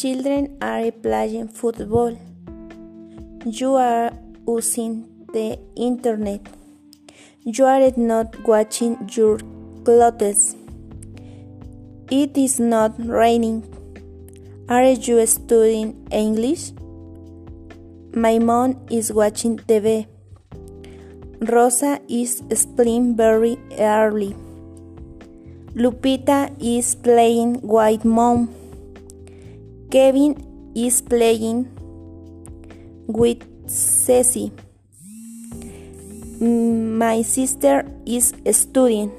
Children are playing football. You are using the internet. You are not watching your clothes. It is not raining. Are you studying English? My mom is watching TV. Rosa is sleeping very early. Lupita is playing with mom. Kevin is playing with Ceci. My sister is studying.